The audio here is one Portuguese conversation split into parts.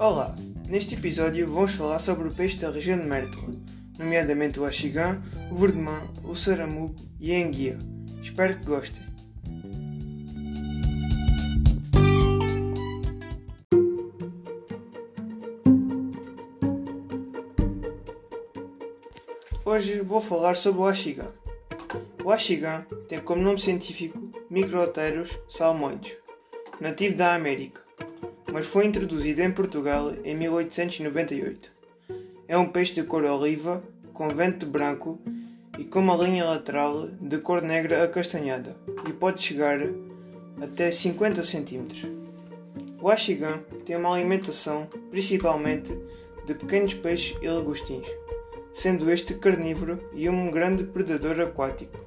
Olá, neste episódio vamos falar sobre o peixe da região de Mértola, nomeadamente o axigã, o verdemã, o saramugo e a enguia. Espero que gostem. Hoje vou falar sobre o axigã. O axigã tem como nome científico Microteros salmoides, nativo da América mas foi introduzido em Portugal em 1898. É um peixe de cor oliva, com vento branco e com uma linha lateral de cor negra acastanhada e pode chegar até 50 cm. O axigã tem uma alimentação principalmente de pequenos peixes e lagostins, sendo este carnívoro e um grande predador aquático.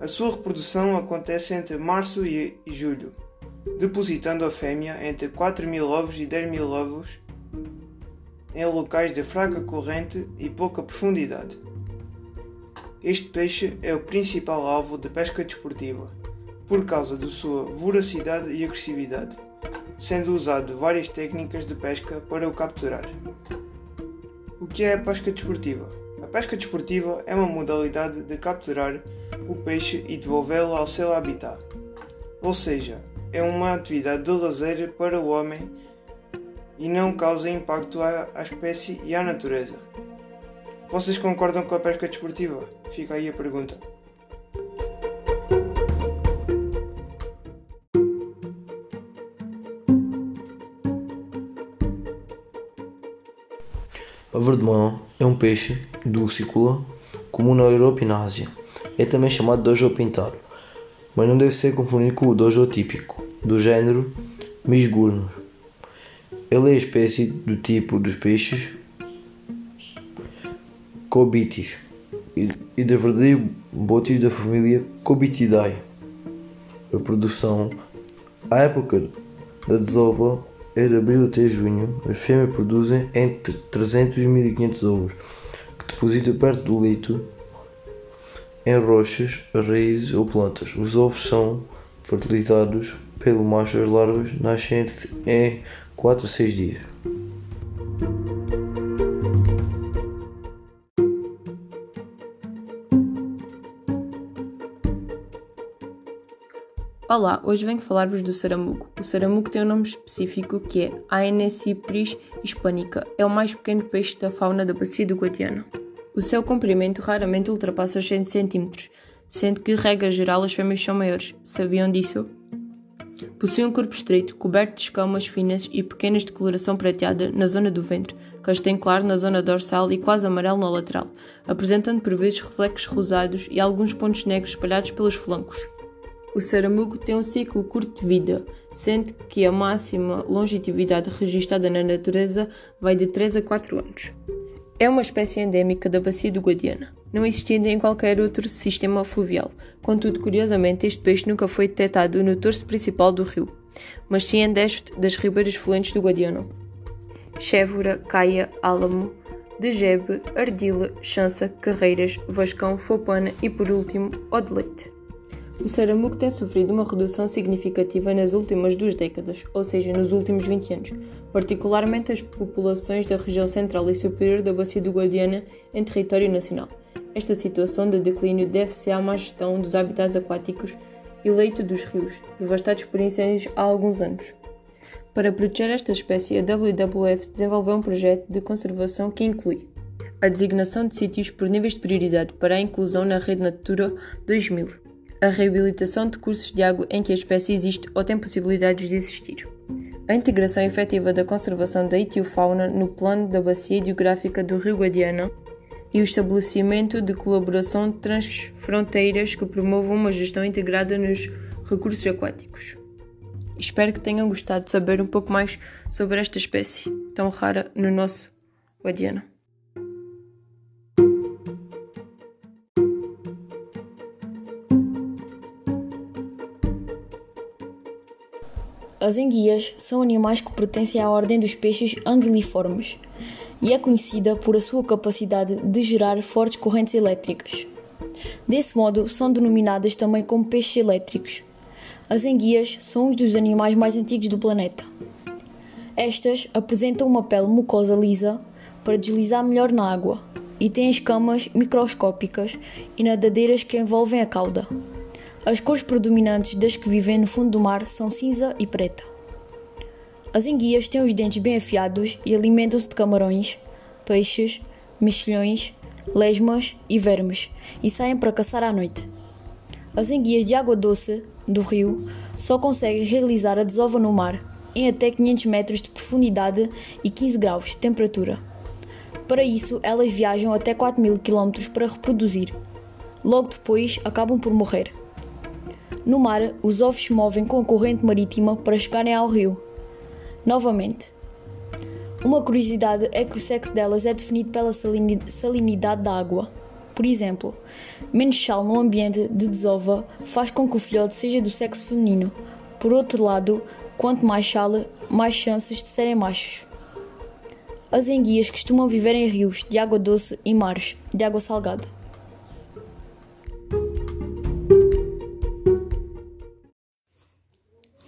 A sua reprodução acontece entre março e julho, depositando a fêmea entre 4 mil ovos e 10 mil ovos em locais de fraca corrente e pouca profundidade. Este peixe é o principal alvo de pesca desportiva, por causa de sua voracidade e agressividade, sendo usado várias técnicas de pesca para o capturar. O que é a pesca desportiva? A pesca desportiva é uma modalidade de capturar o peixe e devolvê-lo ao seu habitat, ou seja, é uma atividade de lazer para o homem e não causa impacto à, à espécie e à natureza. Vocês concordam com a pesca desportiva? Fica aí a pergunta. A verdemão é um peixe dulcícola comum na Europa e na Ásia. É também chamado dojo pintado mas não deve ser confundido com o dojo típico, do género Misgurnos. Ele é a espécie do tipo dos peixes Cobitis e da verdadeira botis da família Cobitidae. A produção, à época da desova, é de abril até junho. As fêmeas produzem entre 300 e 1500 ovos, que depositam perto do leito em rochas, raízes ou plantas. Os ovos são fertilizados pelo macho as larvas nascem em 4 a 6 dias. Olá, hoje venho falar-vos do saramugo. O saramugo tem um nome específico que é Aenecipris hispanica. É o mais pequeno peixe da fauna da bacia do Guadiana. O seu comprimento raramente ultrapassa os 100 cm, sendo que, regra geral, as fêmeas são maiores. Sabiam disso? Possui um corpo estreito, coberto de escamas finas e pequenas de coloração prateada na zona do ventre, castanho claro na zona dorsal e quase amarelo na lateral, apresentando por vezes reflexos rosados e alguns pontos negros espalhados pelos flancos. O saramugo tem um ciclo curto de vida, sendo que a máxima longevidade registrada na natureza vai de 3 a 4 anos. É uma espécie endémica da bacia do Guadiana, não existindo em qualquer outro sistema fluvial. Contudo, curiosamente, este peixe nunca foi detectado no torso principal do rio, mas sim em 10 das ribeiras fluentes do Guadiana. Chévora, Caia, Álamo, Degebe, Ardila, Chança, Carreiras, Vascão, Fopana e, por último, Odeleite. O Saramuco tem sofrido uma redução significativa nas últimas duas décadas, ou seja, nos últimos 20 anos, particularmente as populações da região central e superior da Bacia do Guadiana em território nacional. Esta situação de declínio deve-se à má gestão dos habitats aquáticos e leito dos rios, devastados por incêndios há alguns anos. Para proteger esta espécie, a WWF desenvolveu um projeto de conservação que inclui a designação de sítios por níveis de prioridade para a inclusão na Rede Natura 2000, a reabilitação de cursos de água em que a espécie existe ou tem possibilidades de existir. A integração efetiva da conservação da etiofauna no plano da bacia hidrográfica do Rio Guadiana e o estabelecimento de colaboração transfronteiras que promovam uma gestão integrada nos recursos aquáticos. Espero que tenham gostado de saber um pouco mais sobre esta espécie tão rara no nosso Guadiana. As enguias são animais que pertencem à ordem dos peixes anguiliformes e é conhecida por a sua capacidade de gerar fortes correntes elétricas. Desse modo, são denominadas também como peixes elétricos. As enguias são um dos animais mais antigos do planeta. Estas apresentam uma pele mucosa lisa para deslizar melhor na água e têm escamas microscópicas e nadadeiras que envolvem a cauda. As cores predominantes das que vivem no fundo do mar são cinza e preta. As enguias têm os dentes bem afiados e alimentam-se de camarões, peixes, mexilhões, lesmas e vermes e saem para caçar à noite. As enguias de água doce do rio só conseguem realizar a desova no mar em até 500 metros de profundidade e 15 graus de temperatura. Para isso, elas viajam até 4.000 km para reproduzir. Logo depois, acabam por morrer. No mar, os ovos se movem com a corrente marítima para chegarem ao rio. Novamente, uma curiosidade é que o sexo delas é definido pela salinidade da água. Por exemplo, menos sal no ambiente de desova faz com que o filhote seja do sexo feminino. Por outro lado, quanto mais sal, mais chances de serem machos. As enguias costumam viver em rios de água doce e mares de água salgada.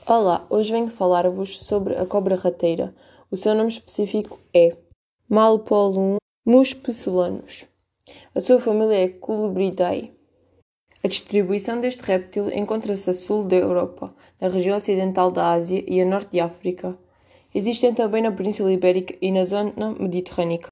Olá, hoje venho falar-vos sobre a cobra rateira. O seu nome específico é Malpolum muspesulanus. A sua família é Colubridae. A distribuição deste réptil encontra-se a sul da Europa, na região ocidental da Ásia e a norte de África. Existem também na Península Ibérica e na zona mediterrânica.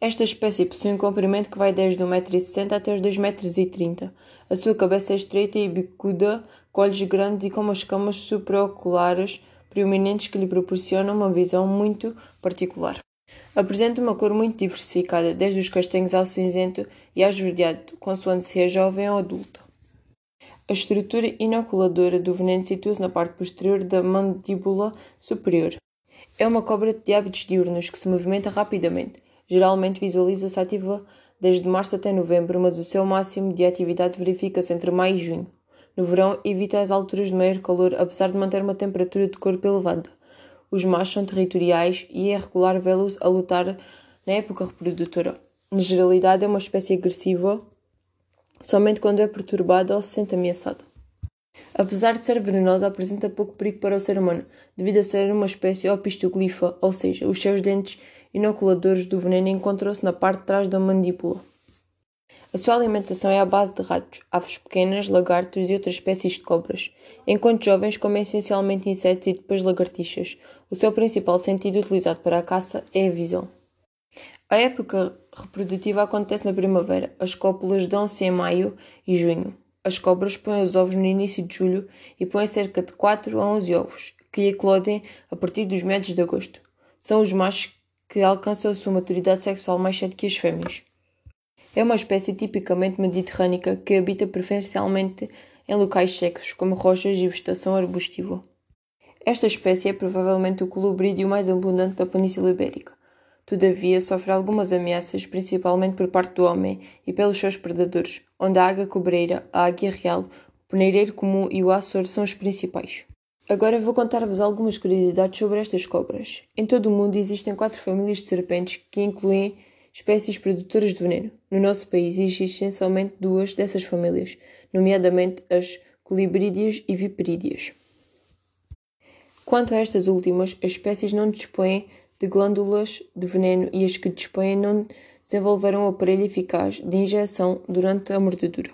Esta espécie possui um comprimento que vai desde 1,60m até os 2,30m. A sua cabeça é estreita e bicuda, com olhos grandes e com umas escamas supraoculares proeminentes que lhe proporcionam uma visão muito particular. Apresenta uma cor muito diversificada, desde os castanhos ao cinzento e ao esverdeado, consoante se é jovem ou adulta. A estrutura inoculadora do veneno situa-se na parte posterior da mandíbula superior. É uma cobra de hábitos diurnos que se movimenta rapidamente. Geralmente visualiza-se ativa desde março até novembro, mas o seu máximo de atividade verifica-se entre maio e junho. No verão, evita as alturas de maior calor, apesar de manter uma temperatura de corpo elevada. Os machos são territoriais e é regular vê-los a lutar na época reprodutora. Na generalidade, é uma espécie agressiva somente quando é perturbada ou se sente ameaçada. Apesar de ser venenosa, apresenta pouco perigo para o ser humano, devido a ser uma espécie opistoglifa, ou seja, os seus dentes inoculadores do veneno encontram-se na parte de trás da mandíbula. A sua alimentação é à base de ratos, aves pequenas, lagartos e outras espécies de cobras, enquanto jovens comem essencialmente insetos e depois lagartixas. O seu principal sentido utilizado para a caça é a visão. A época reprodutiva acontece na primavera. As cópulas dão-se em maio e junho. As cobras põem os ovos no início de julho e põem cerca de 4 a 11 ovos, que eclodem a partir dos meados de agosto. São os machos que alcançam a sua maturidade sexual mais cedo que as fêmeas. É uma espécie tipicamente mediterrânica que habita preferencialmente em locais secos, como rochas e vegetação arbustiva. Esta espécie é provavelmente o colubrídeo mais abundante da Península Ibérica. Todavia, sofre algumas ameaças, principalmente por parte do homem e pelos seus predadores, onde a águia cobreira, a águia real, o peneireiro comum e o açor são os principais. Agora vou contar-vos algumas curiosidades sobre estas cobras. Em todo o mundo existem quatro famílias de serpentes que incluem espécies produtoras de veneno. No nosso país existem somente duas dessas famílias, nomeadamente as colibrídeas e viperídeas. Quanto a estas últimas, as espécies não dispõem de glândulas de veneno e as que dispõem não desenvolveram um aparelho eficaz de injeção durante a mordedura.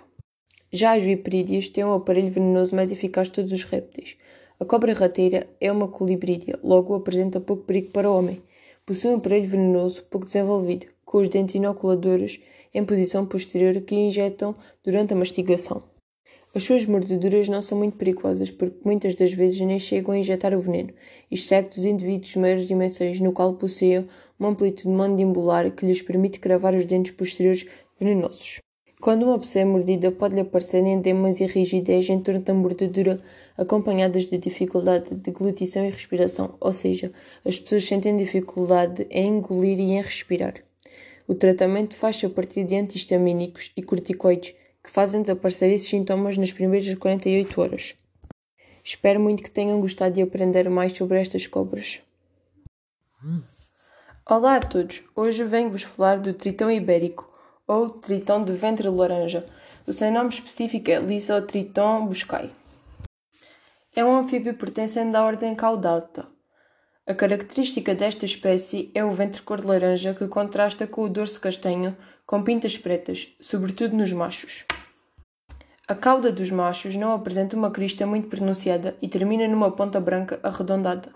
Já as viperídeas têm um aparelho venenoso mais eficaz de todos os répteis. A cobra rateira é uma colibrídea, logo apresenta pouco perigo para o homem. Possui um aparelho venenoso pouco desenvolvido, com os dentes inoculadores em posição posterior que injetam durante a mastigação. As suas mordeduras não são muito perigosas porque muitas das vezes nem chegam a injetar o veneno, exceto os indivíduos de maiores dimensões, no qual possuem uma amplitude mandibular que lhes permite cravar os dentes posteriores venenosos. Quando uma pessoa é mordida, pode-lhe aparecer endemas e rigidez em torno da mordedura, acompanhadas de dificuldade de deglutição e respiração, ou seja, as pessoas sentem dificuldade em engolir e em respirar. O tratamento faz-se a partir de antihistamínicos e corticoides, que fazem desaparecer esses sintomas nas primeiras 48 horas. Espero muito que tenham gostado de aprender mais sobre estas cobras. Olá a todos! Hoje venho-vos falar do tritão ibérico, ou tritão de ventre laranja. O seu nome específico é Lysotriton buscai. É um anfíbio pertencente à ordem Caudata. A característica desta espécie é o ventre cor de laranja que contrasta com o dorso castanho com pintas pretas, sobretudo nos machos. A cauda dos machos não apresenta uma crista muito pronunciada e termina numa ponta branca arredondada.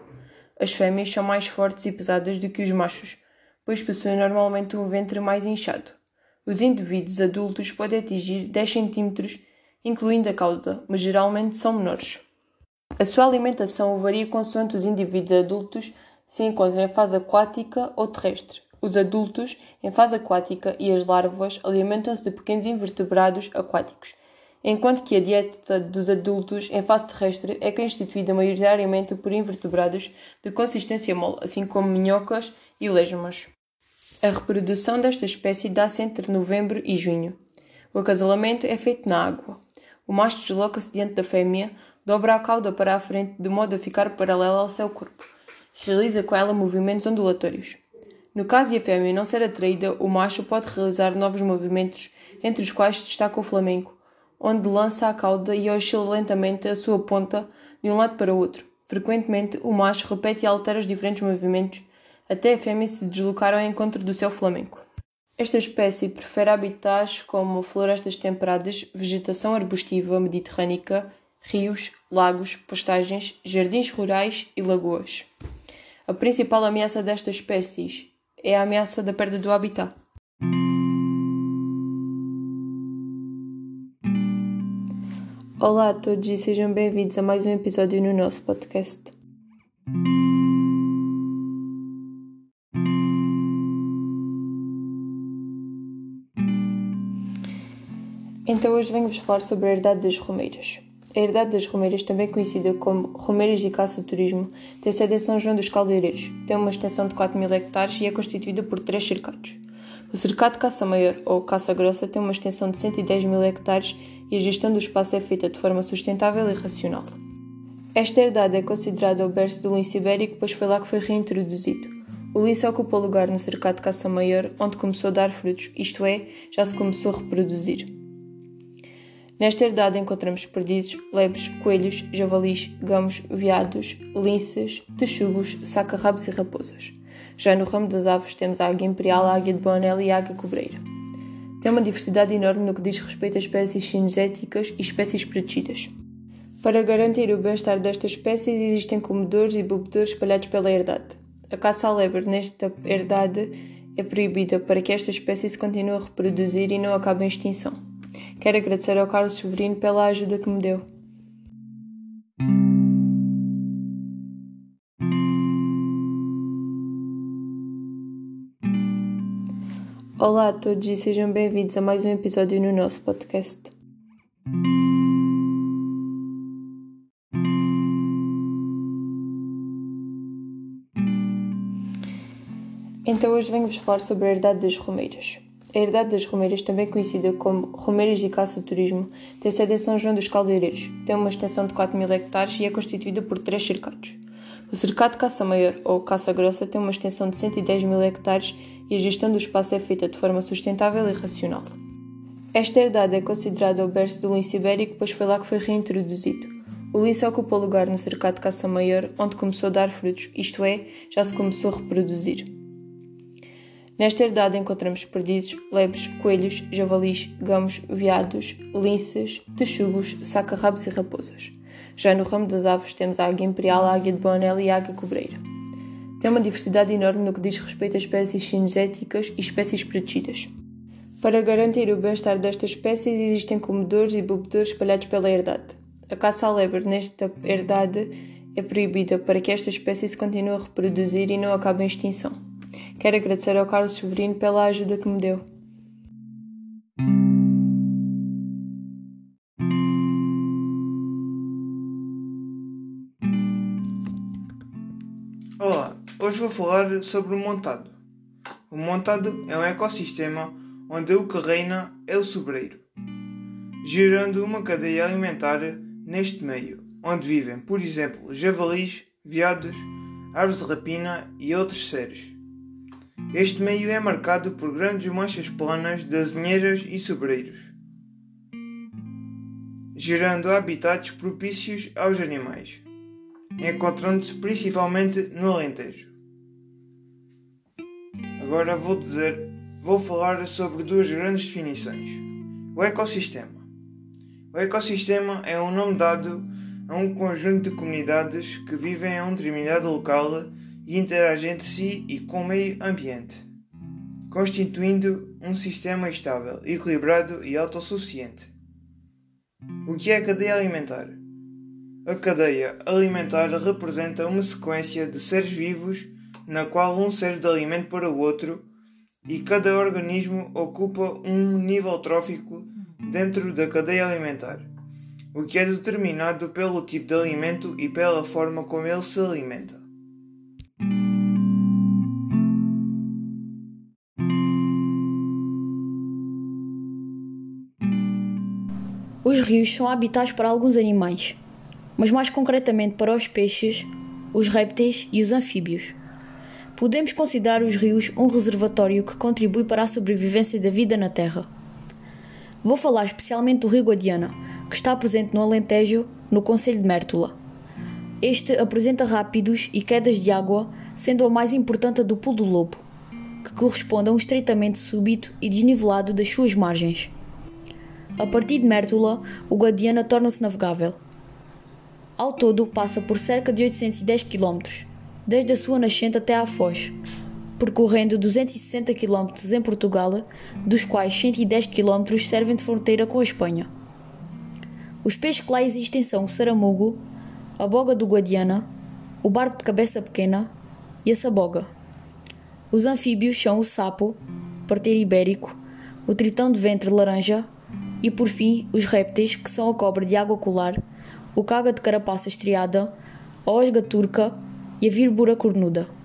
As fêmeas são mais fortes e pesadas do que os machos, pois possuem normalmente um ventre mais inchado. Os indivíduos adultos podem atingir 10 cm, incluindo a cauda, mas geralmente são menores. A sua alimentação varia consoante os indivíduos adultos se encontram em fase aquática ou terrestre. Os adultos, em fase aquática, e as larvas alimentam-se de pequenos invertebrados aquáticos, enquanto que a dieta dos adultos em fase terrestre é constituída maioritariamente por invertebrados de consistência mole, assim como minhocas e lesmas. A reprodução desta espécie dá-se entre novembro e junho. O acasalamento é feito na água. O macho desloca-se diante da fêmea, dobra a cauda para a frente de modo a ficar paralela ao seu corpo. Realiza com ela movimentos ondulatórios. No caso de a fêmea não ser atraída, o macho pode realizar novos movimentos, entre os quais destaca o flamenco, onde lança a cauda e oscila lentamente a sua ponta de um lado para o outro. Frequentemente, o macho repete e altera os diferentes movimentos até a fêmea se deslocar ao encontro do seu flamenco. Esta espécie prefere habitats como florestas temperadas, vegetação arbustiva mediterrânica, rios, lagos, pastagens, jardins rurais e lagoas. A principal ameaça destas espécies é a ameaça da perda do habitat. Olá a todos e sejam bem-vindos a mais um episódio no nosso podcast. Então hoje venho-vos falar sobre a herdade das romeiras. A herdade das romeiras, também conhecida como Romeiras e Caça Turismo, tem sede em São João dos Caldeireiros, tem uma extensão de 4 mil hectares e é constituída por três cercados. O cercado de Caça Maior, ou Caça Grossa, tem uma extensão de 110 mil hectares e a gestão do espaço é feita de forma sustentável e racional. Esta herdade é considerada o berço do lince ibérico, pois foi lá que foi reintroduzido. O lince ocupa lugar no cercado de caça maior, onde começou a dar frutos, isto é, já se começou a reproduzir. Nesta herdade encontramos perdizes, lebres, coelhos, javalis, gamos, veados, linces, texugos, saca-rabos e raposas. Já no ramo das aves temos a águia imperial, a águia de Bonel e a águia cobreira. Tem uma diversidade enorme no que diz respeito a espécies cinzéticas e espécies protegidas. Para garantir o bem-estar destas espécies existem comedores e bebedores espalhados pela herdade. A caça à lebre nesta herdade é proibida para que esta espécie se continue a reproduzir e não acabe em extinção. Quero agradecer ao Carlos Severino pela ajuda que me deu. Olá a todos e sejam bem-vindos a mais um episódio no nosso podcast. Então hoje venho-vos falar sobre a herdade das romeiras. A herdade das romeiras, também conhecida como Romeiras e Caça Turismo, tem sede em São João dos Caldeireiros, tem uma extensão de 4 mil hectares e é constituída por três cercados. O cercado Caça Maior, ou Caça Grossa, tem uma extensão de 110 mil hectares e a gestão do espaço é feita de forma sustentável e racional. Esta herdade é considerada o berço do lince ibérico, pois foi lá que foi reintroduzido. O lince ocupa lugar no cercado caça maior, onde começou a dar frutos, isto é, já se começou a reproduzir. Nesta herdade encontramos perdizes, lebres, coelhos, javalis, gamos, veados, linces, texugos, saca-rabos e raposas. Já no ramo das aves temos a águia imperial, a águia de Bonel e a águia cobreira. Tem uma diversidade enorme no que diz respeito a espécies cinzéticas e espécies protegidas. Para garantir o bem-estar destas espécies existem comedores e bebedores espalhados pela herdade. A caça à lebre nesta herdade é proibida para que esta espécie se continue a reproduzir e não acabe em extinção. Quero agradecer ao Carlos Severino pela ajuda que me deu. Olá, hoje vou falar sobre o montado. O montado é um ecossistema onde o que reina é o sobreiro, gerando uma cadeia alimentar neste meio, onde vivem, por exemplo, javalis, veados, aves de rapina e outros seres. Este meio é marcado por grandes manchas planas de azinheiras e sobreiros, gerando habitats propícios aos animais. encontrando-se principalmente no Alentejo. Agora vou dizer, vou falar sobre duas grandes definições. O ecossistema. O ecossistema é um nome dado a um conjunto de comunidades que vivem a um determinado local e interagem entre si e com o meio ambiente, constituindo um sistema estável, equilibrado e autossuficiente. O que é a cadeia alimentar? A cadeia alimentar representa uma sequência de seres vivos na qual um serve de alimento para o outro e cada organismo ocupa um nível trófico dentro da cadeia alimentar, o que é determinado pelo tipo de alimento e pela forma como ele se alimenta. Os rios são habitats para alguns animais, mas mais concretamente para os peixes, os répteis e os anfíbios. Podemos considerar os rios um reservatório que contribui para a sobrevivência da vida na Terra. Vou falar especialmente do Rio Guadiana, que está presente no Alentejo, no Conselho de Mértola. Este apresenta rápidos e quedas de água, sendo a mais importante a do Pulo do Lobo, que corresponde a um estreitamento súbito e desnivelado das suas margens. A partir de Mértola, o Guadiana torna-se navegável. Ao todo, passa por cerca de 810 km, desde a sua nascente até à Foz, percorrendo 260 km em Portugal, dos quais 110 km servem de fronteira com a Espanha. Os peixes que lá existem são o saramugo, a boga do Guadiana, o barco de cabeça pequena e a saboga. Os anfíbios são o sapo, parteiro ibérico, o tritão de ventre laranja e, por fim, os répteis, que são a cobra de água colar, o caga de carapaça estriada, a osga turca e a vírbora cornuda.